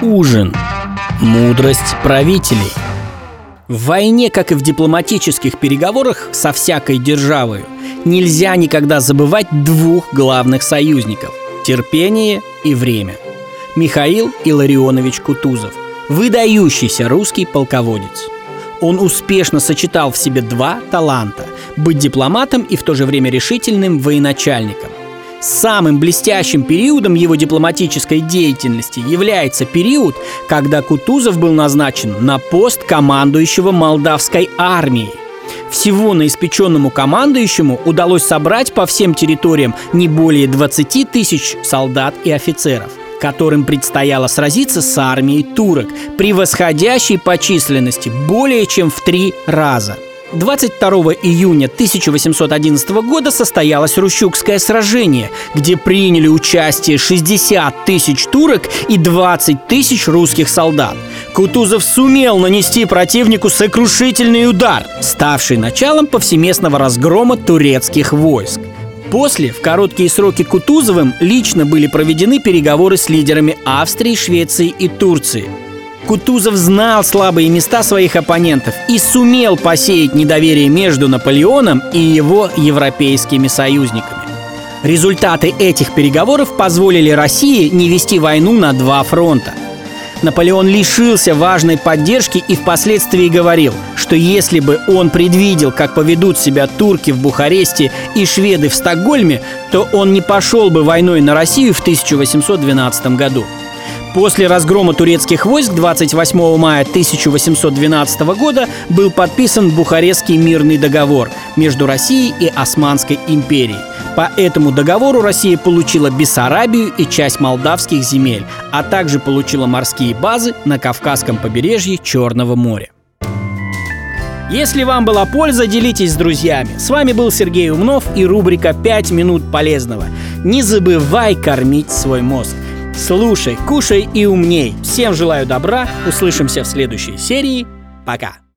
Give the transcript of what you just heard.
Ужин. Мудрость правителей. В войне, как и в дипломатических переговорах со всякой державой, нельзя никогда забывать двух главных союзников – терпение и время. Михаил Илларионович Кутузов – выдающийся русский полководец. Он успешно сочетал в себе два таланта – быть дипломатом и в то же время решительным военачальником. Самым блестящим периодом его дипломатической деятельности является период, когда Кутузов был назначен на пост командующего Молдавской армией. Всего на испеченному командующему удалось собрать по всем территориям не более 20 тысяч солдат и офицеров которым предстояло сразиться с армией турок, превосходящей по численности более чем в три раза – 22 июня 1811 года состоялось Рущукское сражение, где приняли участие 60 тысяч турок и 20 тысяч русских солдат. Кутузов сумел нанести противнику сокрушительный удар, ставший началом повсеместного разгрома турецких войск. После, в короткие сроки Кутузовым, лично были проведены переговоры с лидерами Австрии, Швеции и Турции – Кутузов знал слабые места своих оппонентов и сумел посеять недоверие между Наполеоном и его европейскими союзниками. Результаты этих переговоров позволили России не вести войну на два фронта. Наполеон лишился важной поддержки и впоследствии говорил, что если бы он предвидел, как поведут себя турки в Бухаресте и шведы в Стокгольме, то он не пошел бы войной на Россию в 1812 году. После разгрома турецких войск 28 мая 1812 года был подписан Бухарестский мирный договор между Россией и Османской империей. По этому договору Россия получила Бессарабию и часть молдавских земель, а также получила морские базы на Кавказском побережье Черного моря. Если вам была польза, делитесь с друзьями. С вами был Сергей Умнов и рубрика «5 минут полезного». Не забывай кормить свой мозг. Слушай, кушай и умней. Всем желаю добра. Услышимся в следующей серии. Пока.